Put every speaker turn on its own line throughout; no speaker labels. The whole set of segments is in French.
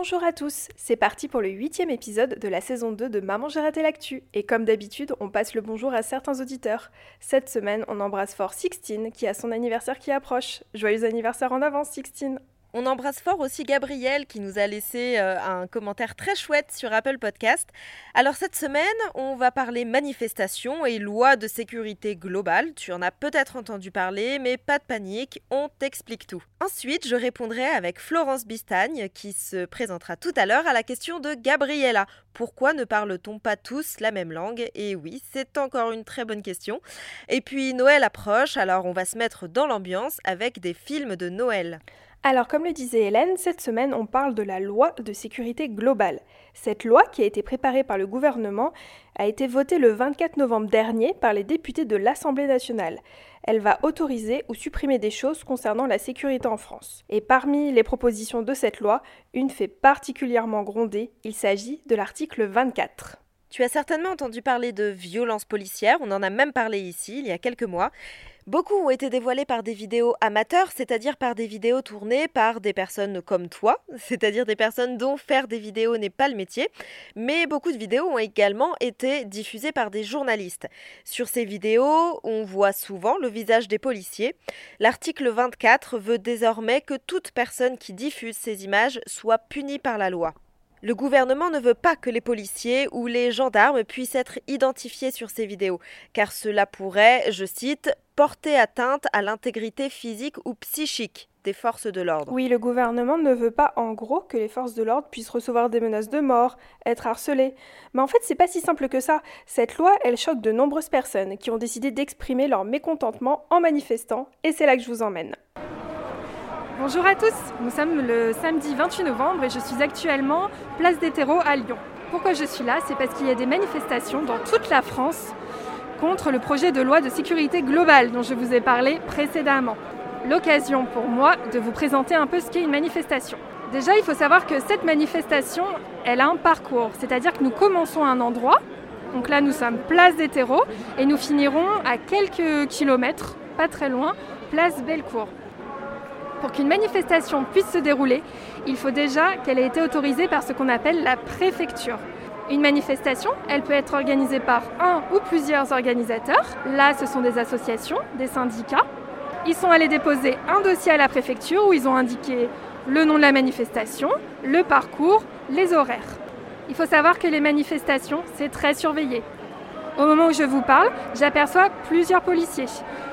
Bonjour à tous, c'est parti pour le huitième épisode de la saison 2 de Maman j'ai raté l'actu. Et comme d'habitude, on passe le bonjour à certains auditeurs. Cette semaine, on embrasse fort Sixtine qui a son anniversaire qui approche. Joyeux anniversaire en avance Sixtine
on embrasse fort aussi Gabriel qui nous a laissé euh, un commentaire très chouette sur Apple Podcast. Alors cette semaine, on va parler manifestation et loi de sécurité globale. Tu en as peut-être entendu parler, mais pas de panique, on t'explique tout. Ensuite, je répondrai avec Florence Bistagne qui se présentera tout à l'heure à la question de Gabriella. Pourquoi ne parle-t-on pas tous la même langue? Et oui, c'est encore une très bonne question. Et puis Noël approche, alors on va se mettre dans l'ambiance avec des films de Noël.
Alors, comme le disait Hélène, cette semaine, on parle de la loi de sécurité globale. Cette loi, qui a été préparée par le gouvernement, a été votée le 24 novembre dernier par les députés de l'Assemblée nationale. Elle va autoriser ou supprimer des choses concernant la sécurité en France. Et parmi les propositions de cette loi, une fait particulièrement gronder, il s'agit de l'article 24.
Tu as certainement entendu parler de violence policière, on en a même parlé ici il y a quelques mois. Beaucoup ont été dévoilés par des vidéos amateurs, c'est-à-dire par des vidéos tournées par des personnes comme toi, c'est-à-dire des personnes dont faire des vidéos n'est pas le métier, mais beaucoup de vidéos ont également été diffusées par des journalistes. Sur ces vidéos, on voit souvent le visage des policiers. L'article 24 veut désormais que toute personne qui diffuse ces images soit punie par la loi. Le gouvernement ne veut pas que les policiers ou les gendarmes puissent être identifiés sur ces vidéos, car cela pourrait, je cite, porter atteinte à l'intégrité physique ou psychique des forces de l'ordre.
Oui, le gouvernement ne veut pas en gros que les forces de l'ordre puissent recevoir des menaces de mort, être harcelées. Mais en fait, c'est pas si simple que ça. Cette loi, elle choque de nombreuses personnes qui ont décidé d'exprimer leur mécontentement en manifestant, et c'est là que je vous emmène. Bonjour à tous, nous sommes le samedi 28 novembre et je suis actuellement place des terreaux à Lyon. Pourquoi je suis là? C'est parce qu'il y a des manifestations dans toute la France contre le projet de loi de sécurité globale dont je vous ai parlé précédemment. L'occasion pour moi de vous présenter un peu ce qu'est une manifestation. Déjà, il faut savoir que cette manifestation, elle a un parcours, c'est-à-dire que nous commençons à un endroit, donc là nous sommes place des terreaux, et nous finirons à quelques kilomètres, pas très loin, place Bellecour. Pour qu'une manifestation puisse se dérouler, il faut déjà qu'elle ait été autorisée par ce qu'on appelle la préfecture. Une manifestation, elle peut être organisée par un ou plusieurs organisateurs. Là, ce sont des associations, des syndicats. Ils sont allés déposer un dossier à la préfecture où ils ont indiqué le nom de la manifestation, le parcours, les horaires. Il faut savoir que les manifestations, c'est très surveillé. Au moment où je vous parle, j'aperçois plusieurs policiers.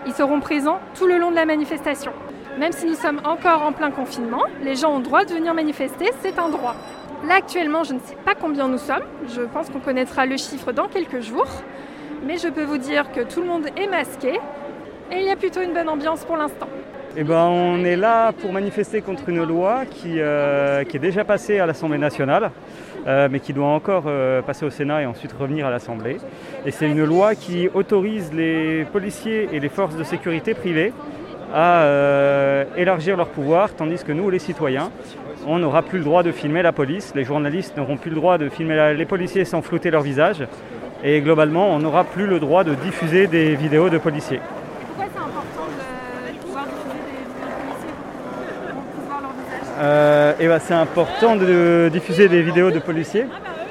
Ils seront présents tout le long de la manifestation. Même si nous sommes encore en plein confinement, les gens ont droit de venir manifester, c'est un droit. Là actuellement, je ne sais pas combien nous sommes, je pense qu'on connaîtra le chiffre dans quelques jours, mais je peux vous dire que tout le monde est masqué et il y a plutôt une bonne ambiance pour l'instant.
Eh ben, on est là pour manifester contre une loi qui, euh, est déjà passée à l'Assemblée nationale, euh, mais qui doit encore euh, passer au Sénat et ensuite revenir à l'Assemblée. Et c'est une loi qui autorise les policiers et les forces de sécurité privées à euh, élargir leur pouvoir, tandis que nous, les citoyens, on n'aura plus le droit de filmer la police, les journalistes n'auront plus le droit de filmer les policiers sans flouter leur visage, et globalement, on n'aura plus le droit de diffuser des vidéos de policiers.
Pourquoi c'est important de pouvoir diffuser des vidéos de policiers leur visage?
Euh, et eh ben, C'est important de diffuser des vidéos de policiers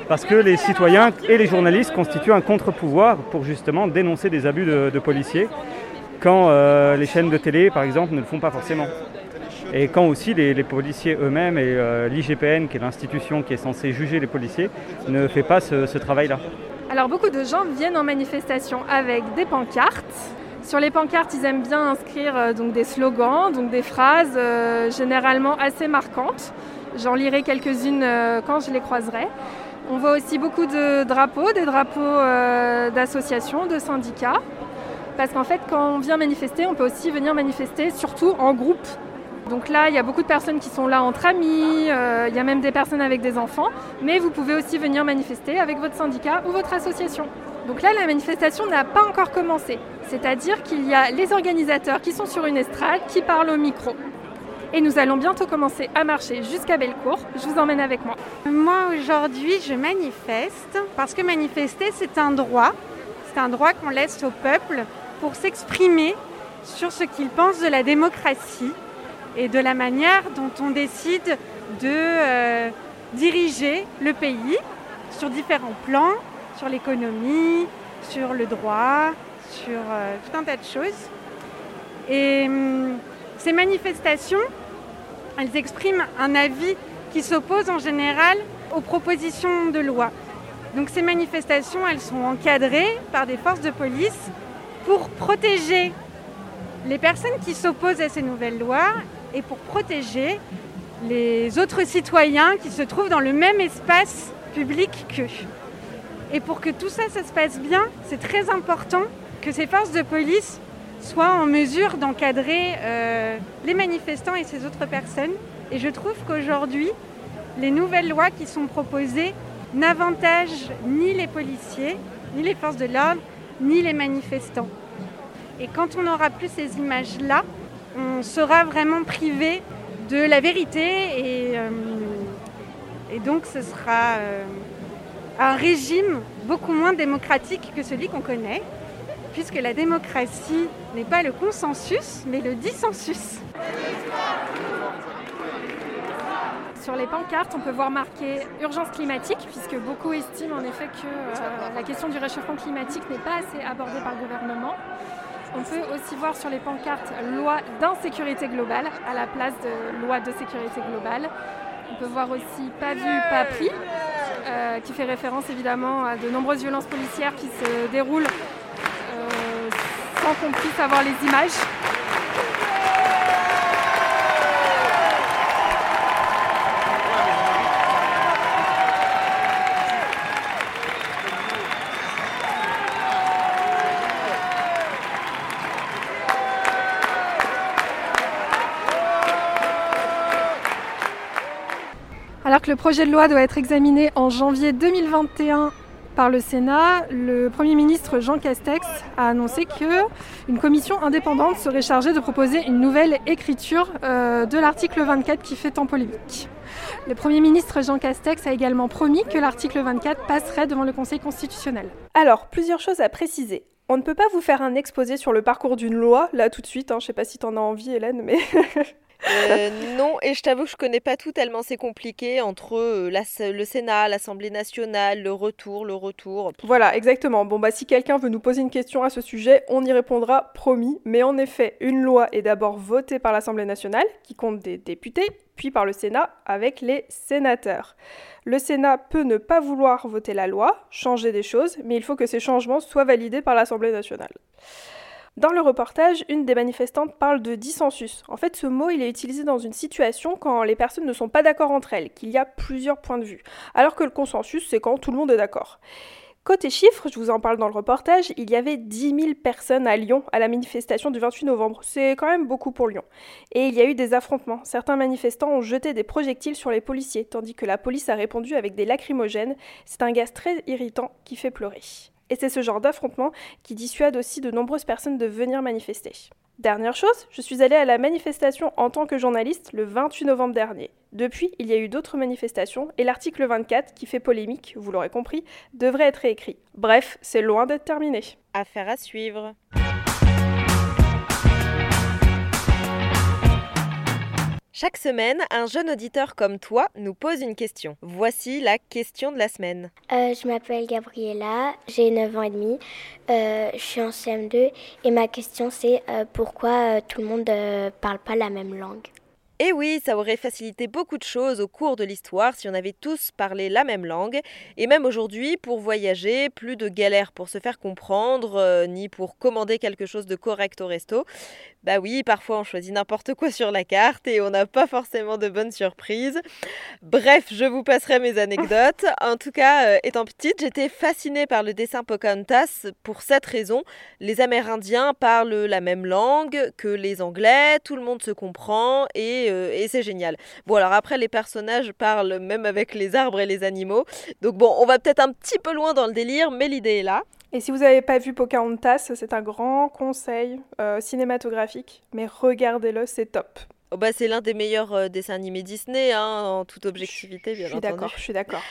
parce que les citoyens et les journalistes constituent un contre-pouvoir pour justement dénoncer des abus de policiers quand euh, les chaînes de télé, par exemple, ne le font pas forcément. Et quand aussi les, policiers eux-mêmes et euh, l'IGPN, qui est l'institution qui est censée juger les policiers, ne fait pas ce, travail-là.
Alors beaucoup de gens viennent en manifestation avec des pancartes. Sur les pancartes, ils aiment bien inscrire euh, donc des slogans, donc des phrases généralement assez marquantes. J'en lirai quelques-unes quand je les croiserai. On voit aussi beaucoup de drapeaux, des drapeaux d'associations, de syndicats. Parce qu'en fait, quand on vient manifester, on peut aussi venir manifester surtout en groupe. Donc là, il y a beaucoup de personnes qui sont là entre amis, euh, il y a même des personnes avec des enfants, mais vous pouvez aussi venir manifester avec votre syndicat ou votre association. Donc là, la manifestation n'a pas encore commencé, c'est-à-dire qu'il y a les organisateurs qui sont sur une estrade, qui parlent au micro. Et nous allons bientôt commencer à marcher jusqu'à Bellecour. Je vous emmène avec moi.
Moi, aujourd'hui, je manifeste parce que manifester, c'est un droit. C'est un droit qu'on laisse au peuple pour s'exprimer sur ce qu'il pense de la démocratie et de la manière dont on décide de euh, diriger le pays sur différents plans, sur l'économie, sur le droit, sur euh, tout un tas de choses. Et hum, ces manifestations, elles expriment un avis qui s'oppose en général aux propositions de loi. Donc ces manifestations, elles sont encadrées par des forces de police pour protéger les personnes qui s'opposent à ces nouvelles lois et pour protéger les autres citoyens qui se trouvent dans le même espace public qu'eux. Et pour que tout ça, se passe bien, c'est très important que ces forces de police soient en mesure d'encadrer euh, les manifestants et ces autres personnes. Et je trouve qu'aujourd'hui, les nouvelles lois qui sont proposées n'avantagent ni les policiers, ni les forces de l'ordre, ni les manifestants. Et quand on n'aura plus ces images-là, on sera vraiment privé de la vérité et, euh, donc ce sera euh, un régime beaucoup moins démocratique que celui qu'on connaît, puisque la démocratie n'est pas le consensus, mais le dissensus.
Sur les pancartes, on peut voir marqué urgence climatique, puisque beaucoup estiment en effet que euh, la question du réchauffement climatique n'est pas assez abordée par le gouvernement. On peut aussi voir sur les pancartes loi d'insécurité globale à la place de loi de sécurité globale. On peut voir aussi pas vu, pas pris, euh, qui fait référence évidemment à de nombreuses violences policières qui se déroulent euh, sans qu'on puisse avoir les images. Le projet de loi doit être examiné en janvier 2021 par le Sénat, le Premier ministre Jean Castex a annoncé qu'une commission indépendante serait chargée de proposer une nouvelle écriture euh, de l'article 24 qui fait tant polémique. Le Premier ministre Jean Castex a également promis que l'article 24 passerait devant le Conseil constitutionnel. Alors, plusieurs choses à préciser. On ne peut pas vous faire un exposé sur le parcours d'une loi, là tout de suite, hein. je ne sais pas si tu en as envie Hélène, mais
Euh, non, et je t'avoue que je connais pas tout tellement c'est compliqué entre euh, le Sénat, l'Assemblée nationale, le retour, le retour.
Voilà, exactement. Bon, bah si quelqu'un veut nous poser une question à ce sujet, on y répondra, promis. Mais en effet, une loi est d'abord votée par l'Assemblée nationale, qui compte des députés, puis par le Sénat, avec les sénateurs. Le Sénat peut ne pas vouloir voter la loi, changer des choses, mais il faut que ces changements soient validés par l'Assemblée nationale. Dans le reportage, une des manifestantes parle de dissensus. En fait, ce mot, il est utilisé dans une situation quand les personnes ne sont pas d'accord entre elles, qu'il y a plusieurs points de vue. Alors que le consensus, c'est quand tout le monde est d'accord. Côté chiffres, je vous en parle dans le reportage, il y avait 10 000 personnes à Lyon à la manifestation du 28 novembre. C'est quand même beaucoup pour Lyon. Et il y a eu des affrontements. Certains manifestants ont jeté des projectiles sur les policiers, tandis que la police a répondu avec des lacrymogènes. C'est un gaz très irritant qui fait pleurer. Et c'est ce genre d'affrontement qui dissuade aussi de nombreuses personnes de venir manifester. Dernière chose, je suis allée à la manifestation en tant que journaliste le 28 novembre dernier. Depuis, il y a eu d'autres manifestations et l'article 24, qui fait polémique, vous l'aurez compris, devrait être réécrit. Bref, c'est loin d'être terminé.
Affaire à suivre. Chaque semaine, un jeune auditeur comme toi nous pose une question. Voici la question de la semaine.
Euh, je m'appelle Gabriella, j'ai 9 ans et demi, euh, je suis en CM2 et ma question c'est euh, pourquoi tout le monde ne parle pas la même langue?
Et eh oui, ça aurait facilité beaucoup de choses au cours de l'histoire si on avait tous parlé la même langue. Et même aujourd'hui, pour voyager, plus de galères pour se faire comprendre, euh, ni pour commander quelque chose de correct au resto. Bah oui, parfois on choisit n'importe quoi sur la carte et on n'a pas forcément de bonnes surprises. Bref, je vous passerai mes anecdotes. En tout cas, euh, étant petite, j'étais fascinée par le dessin Pocahontas pour cette raison. Les Amérindiens parlent la même langue que les Anglais, tout le monde se comprend et et c'est génial. Bon alors après les personnages parlent même avec les arbres et les animaux. Donc bon, on va peut-être un petit peu loin dans le délire, mais l'idée est là.
Et si vous n'avez pas vu Pocahontas, c'est un grand conseil cinématographique, mais regardez-le, c'est top.
Oh bah, c'est l'un des meilleurs dessins animés Disney, hein, en toute objectivité, bien
entendu. Je suis d'accord, je suis d'accord.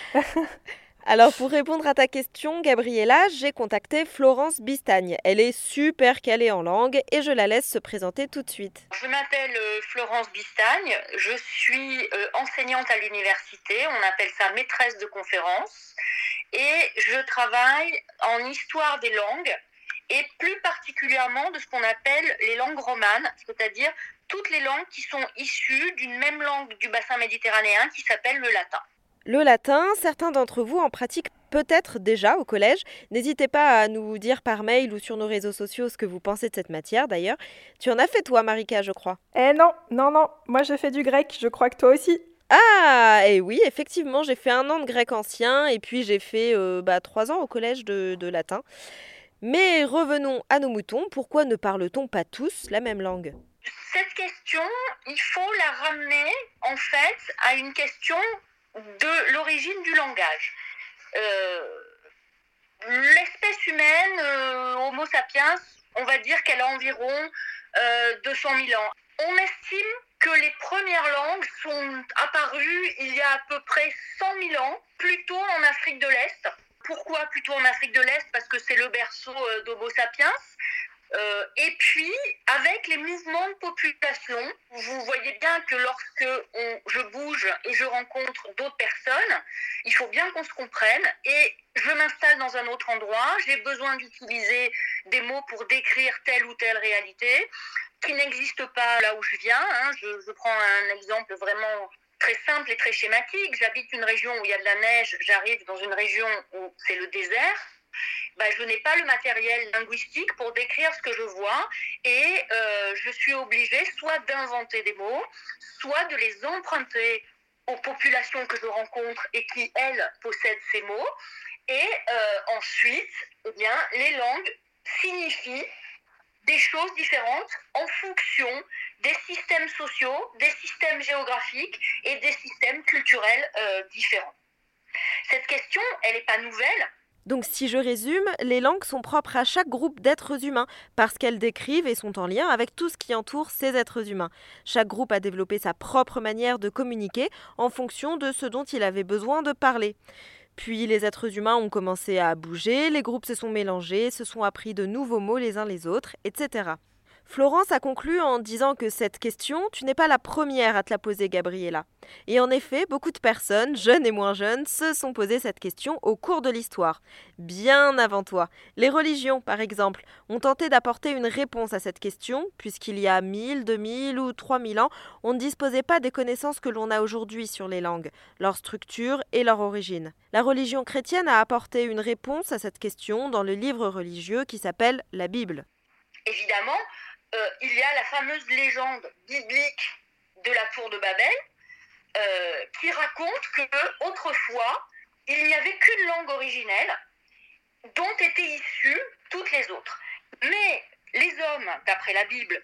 Alors pour répondre à ta question, Gabriella, j'ai contacté Florence Bistagne. Elle est super calée en langue et je la laisse se présenter tout de suite.
Je m'appelle euh, Florence Bistagne, je suis euh, enseignante à l'université, on appelle ça maîtresse de conférence, et je travaille en histoire des langues et plus particulièrement de ce qu'on appelle les langues romanes, c'est-à-dire toutes les langues qui sont issues d'une même langue du bassin méditerranéen qui s'appelle le latin.
Le latin, certains d'entre vous en pratiquent peut-être déjà au collège. N'hésitez pas à nous dire par mail ou sur nos réseaux sociaux ce que vous pensez de cette matière d'ailleurs. Tu en as fait toi, Marika, je crois.
Eh non, non, non, moi j'ai fait du grec, je crois que toi aussi.
Ah, et oui, effectivement, j'ai fait un an de grec ancien et puis j'ai fait euh, bah, trois ans au collège de, de latin. Mais revenons à nos moutons, pourquoi ne parle-t-on pas tous la même langue?
Cette question, il faut la ramener en fait à une question de l'origine du langage. Euh, l'espèce humaine, euh, Homo sapiens, on va dire qu'elle a environ 200 euh, 000 ans. On estime que les premières langues sont apparues il y a à peu près 100 000 ans, plutôt en Afrique de l'Est. Pourquoi plutôt en Afrique de l'Est? Parce que c'est le berceau d'Homo sapiens. Euh, et puis, avec les mouvements de population, vous voyez bien que lorsque je bouge et je rencontre d'autres personnes, il faut bien qu'on se comprenne. Et je m'installe dans un autre endroit, j'ai besoin d'utiliser des mots pour décrire telle ou telle réalité qui n'existe pas là où je viens. Hein. Je, je prends un exemple vraiment très simple et très schématique. J'habite une région où il y a de la neige, j'arrive dans une région où c'est le désert. Bah, je n'ai pas le matériel linguistique pour décrire ce que je vois et euh, je suis obligée soit d'inventer des mots, soit de les emprunter aux populations que je rencontre et qui, elles, possèdent ces mots. Et euh, ensuite, eh bien, les langues signifient des choses différentes en fonction des systèmes sociaux, des systèmes géographiques et des systèmes culturels euh, différents. Cette question, elle n'est pas nouvelle.
Donc si je résume, les langues sont propres à chaque groupe d'êtres humains parce qu'elles décrivent et sont en lien avec tout ce qui entoure ces êtres humains. Chaque groupe a développé sa propre manière de communiquer en fonction de ce dont il avait besoin de parler. Puis les êtres humains ont commencé à bouger, les groupes se sont mélangés, se sont appris de nouveaux mots les uns les autres, etc. Florence a conclu en disant que cette question, tu n'es pas la première à te la poser, Gabriella. Et en effet, beaucoup de personnes, jeunes et moins jeunes, se sont posé cette question au cours de l'histoire, bien avant toi. Les religions, par exemple, ont tenté d'apporter une réponse à cette question, puisqu'il y a 1000, 2000 ou 3000 ans, on ne disposait pas des connaissances que l'on a aujourd'hui sur les langues, leur structure et leur origine. La religion chrétienne a apporté une réponse à cette question dans le livre religieux qui s'appelle la Bible.
Évidemment, euh, il y a la fameuse légende biblique de la tour de Babel euh, qui raconte que autrefois il n'y avait qu'une langue originelle dont étaient issues toutes les autres. Mais les hommes, d'après la Bible,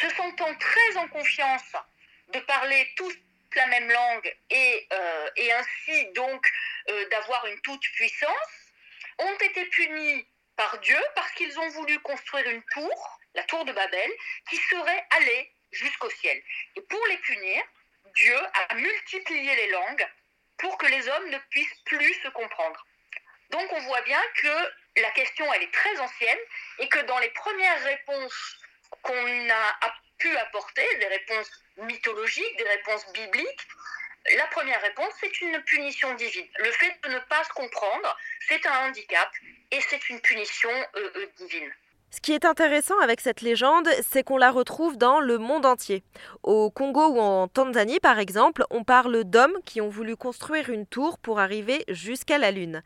se sentant très en confiance de parler tous la même langue et, euh, et ainsi donc d'avoir une toute puissance, ont été punis par Dieu parce qu'ils ont voulu construire une tour la tour de Babel, qui serait allée jusqu'au ciel. Et pour les punir, Dieu a multiplié les langues pour que les hommes ne puissent plus se comprendre. Donc on voit bien que la question, elle est très ancienne et que dans les premières réponses qu'on a pu apporter, des réponses mythologiques, des réponses bibliques, la première réponse, c'est une punition divine. Le fait de ne pas se comprendre, c'est un handicap et c'est une punition euh, euh, divine.
Ce qui est intéressant avec cette légende, c'est qu'on la retrouve dans le monde entier. Au Congo ou en Tanzanie, par exemple, on parle d'hommes qui ont voulu construire une tour pour arriver jusqu'à la Lune.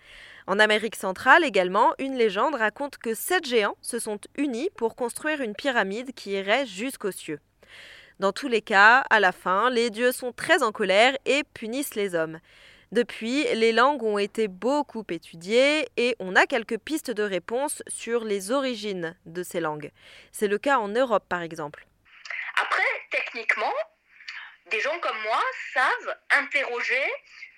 En Amérique centrale également, une légende raconte que sept géants se sont unis pour construire une pyramide qui irait jusqu'aux cieux. Dans tous les cas, à la fin, les dieux sont très en colère et punissent les hommes. Depuis, les langues ont été beaucoup étudiées et on a quelques pistes de réponse sur les origines de ces langues. C'est le cas en Europe par exemple.
Après, techniquement, des gens comme moi savent interroger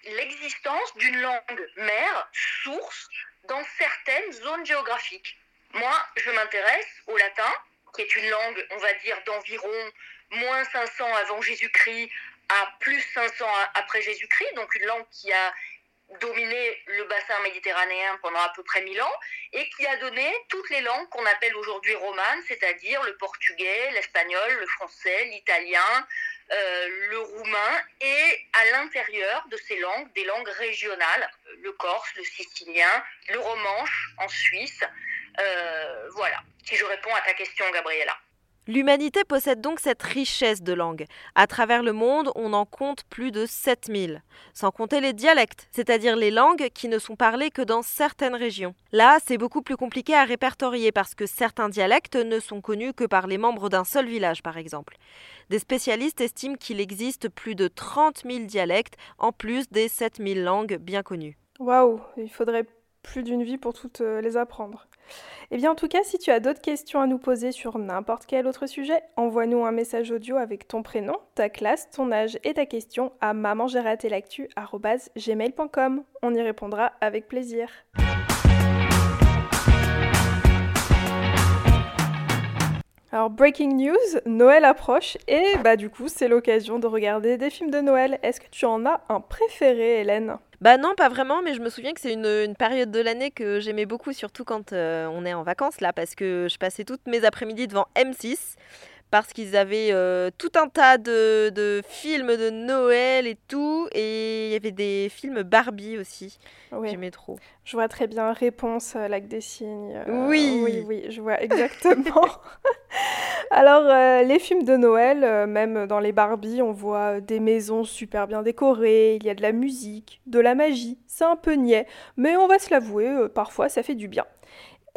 l'existence d'une langue mère, source, dans certaines zones géographiques. Moi, je m'intéresse au latin, qui est une langue, on va dire, d'environ moins 500 avant Jésus-Christ à plus 500 après Jésus-Christ, donc une langue qui a dominé le bassin méditerranéen pendant à peu près 1000 ans et qui a donné toutes les langues qu'on appelle aujourd'hui romanes, c'est-à-dire le portugais, l'espagnol, le français, l'italien, euh, le roumain et à l'intérieur de ces langues, des langues régionales, le corse, le sicilien, le romanche en Suisse. Euh, voilà, si je réponds à ta question, Gabriella.
L'humanité possède donc cette richesse de langues. À travers le monde, on en compte plus de 7000, sans compter les dialectes, c'est-à-dire les langues qui ne sont parlées que dans certaines régions. Là, c'est beaucoup plus compliqué à répertorier parce que certains dialectes ne sont connus que par les membres d'un seul village, par exemple. Des spécialistes estiment qu'il existe plus de 30 000 dialectes, en plus des 7000 langues bien connues.
Waouh, il faudrait plus d'une vie pour toutes euh, les apprendre. Eh bien, en tout cas, si tu as d'autres questions à nous poser sur n'importe quel autre sujet, envoie-nous un message audio avec ton prénom, ta classe, ton âge et ta question à mamangeratélactu.gmail.com. On y répondra avec plaisir. Breaking news, Noël approche et bah du coup, c'est l'occasion de regarder des films de Noël. Est-ce que tu en as un préféré, Hélène?
Bah non, pas vraiment, mais je me souviens que c'est une, période de l'année que j'aimais beaucoup, surtout quand euh, on est en vacances là, parce que je passais toutes mes après-midi devant M6 parce qu'ils avaient euh, tout un tas de, films de Noël et tout, et il y avait des films Barbie aussi. J'aimais trop.
Je vois très bien Réponse, euh, Lac des Signes.
oui.
Oui, oui, je vois exactement. Alors, euh, les films de Noël, même dans les Barbie, on voit des maisons super bien décorées, il y a de la musique, de la magie. C'est un peu niais, mais on va se l'avouer, parfois ça fait du bien.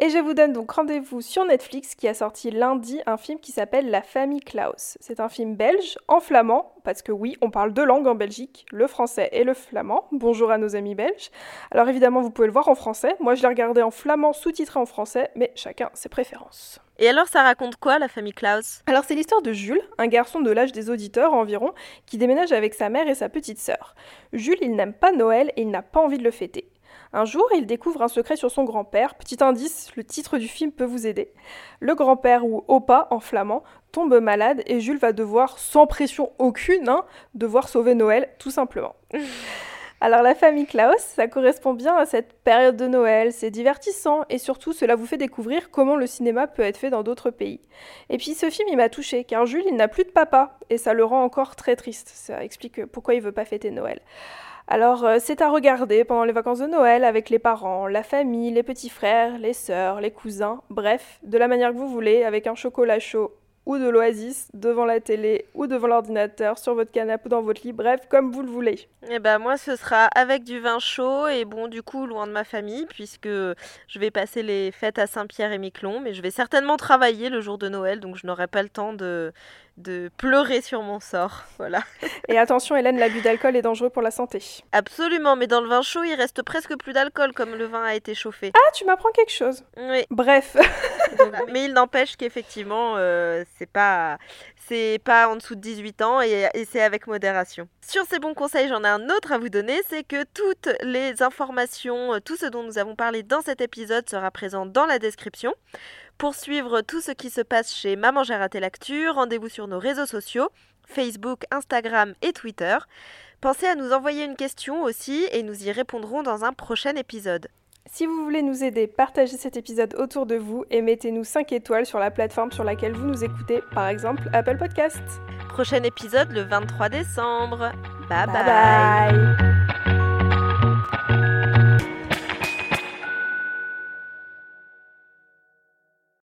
Et je vous donne donc rendez-vous sur Netflix qui a sorti lundi un film qui s'appelle La famille Klaus. C'est un film belge en flamand, parce que oui, on parle deux langues en Belgique, le français et le flamand. Bonjour à nos amis belges. Alors évidemment, vous pouvez le voir en français. Moi, je l'ai regardé en flamand sous-titré en français, mais chacun ses préférences.
Et alors, ça raconte quoi, la famille Klaus?
Alors, c'est l'histoire de Jules, un garçon de l'âge des auditeurs environ, qui déménage avec sa mère et sa petite sœur. Jules, il n'aime pas Noël et il n'a pas envie de le fêter. Un jour, il découvre un secret sur son grand-père. Petit indice, le titre du film peut vous aider. Le grand-père, ou Opa en flamand, tombe malade et Jules va devoir, sans pression aucune, hein, devoir sauver Noël, tout simplement. Alors la famille Klaus, ça correspond bien à cette période de Noël, c'est divertissant et surtout cela vous fait découvrir comment le cinéma peut être fait dans d'autres pays. Et puis ce film il m'a touché car Jules il n'a plus de papa et ça le rend encore très triste. Ça explique pourquoi il veut pas fêter Noël. Alors euh, c'est à regarder pendant les vacances de Noël avec les parents, la famille, les petits frères, les sœurs, les cousins, bref, de la manière que vous voulez, avec un chocolat chaud ou de l'oasis devant la télé ou devant l'ordinateur, sur votre canapé ou dans votre lit, bref, comme vous le voulez.
Et eh ben moi ce sera avec du vin chaud et bon du coup loin de ma famille puisque je vais passer les fêtes à Saint-Pierre et Miquelon, mais je vais certainement travailler le jour de Noël donc je n'aurai pas le temps de de pleurer sur mon sort. Voilà.
Et attention, Hélène, l'abus d'alcool est dangereux pour la santé.
Absolument, mais dans le vin chaud, il reste presque plus d'alcool comme le vin a été chauffé.
Ah, tu m'apprends quelque chose.
Oui.
Bref.
mais il n'empêche qu'effectivement, euh, c'est pas c'est pas en dessous de 18 ans et, et c'est avec modération. Sur ces bons conseils, j'en ai un autre à vous donner, c'est que toutes les informations, euh, tout ce dont nous avons parlé dans cet épisode sera présent dans la description. Pour suivre tout ce qui se passe chez Maman j'ai raté l'actu, rendez-vous sur nos réseaux sociaux, Facebook, Instagram et Twitter. Pensez à nous envoyer une question aussi et nous y répondrons dans un prochain épisode.
Si vous voulez nous aider, partagez cet épisode autour de vous et mettez-nous 5 étoiles sur la plateforme sur laquelle vous nous écoutez, par exemple Apple Podcast.
Prochain épisode le 23 décembre. bye. bye.
bye.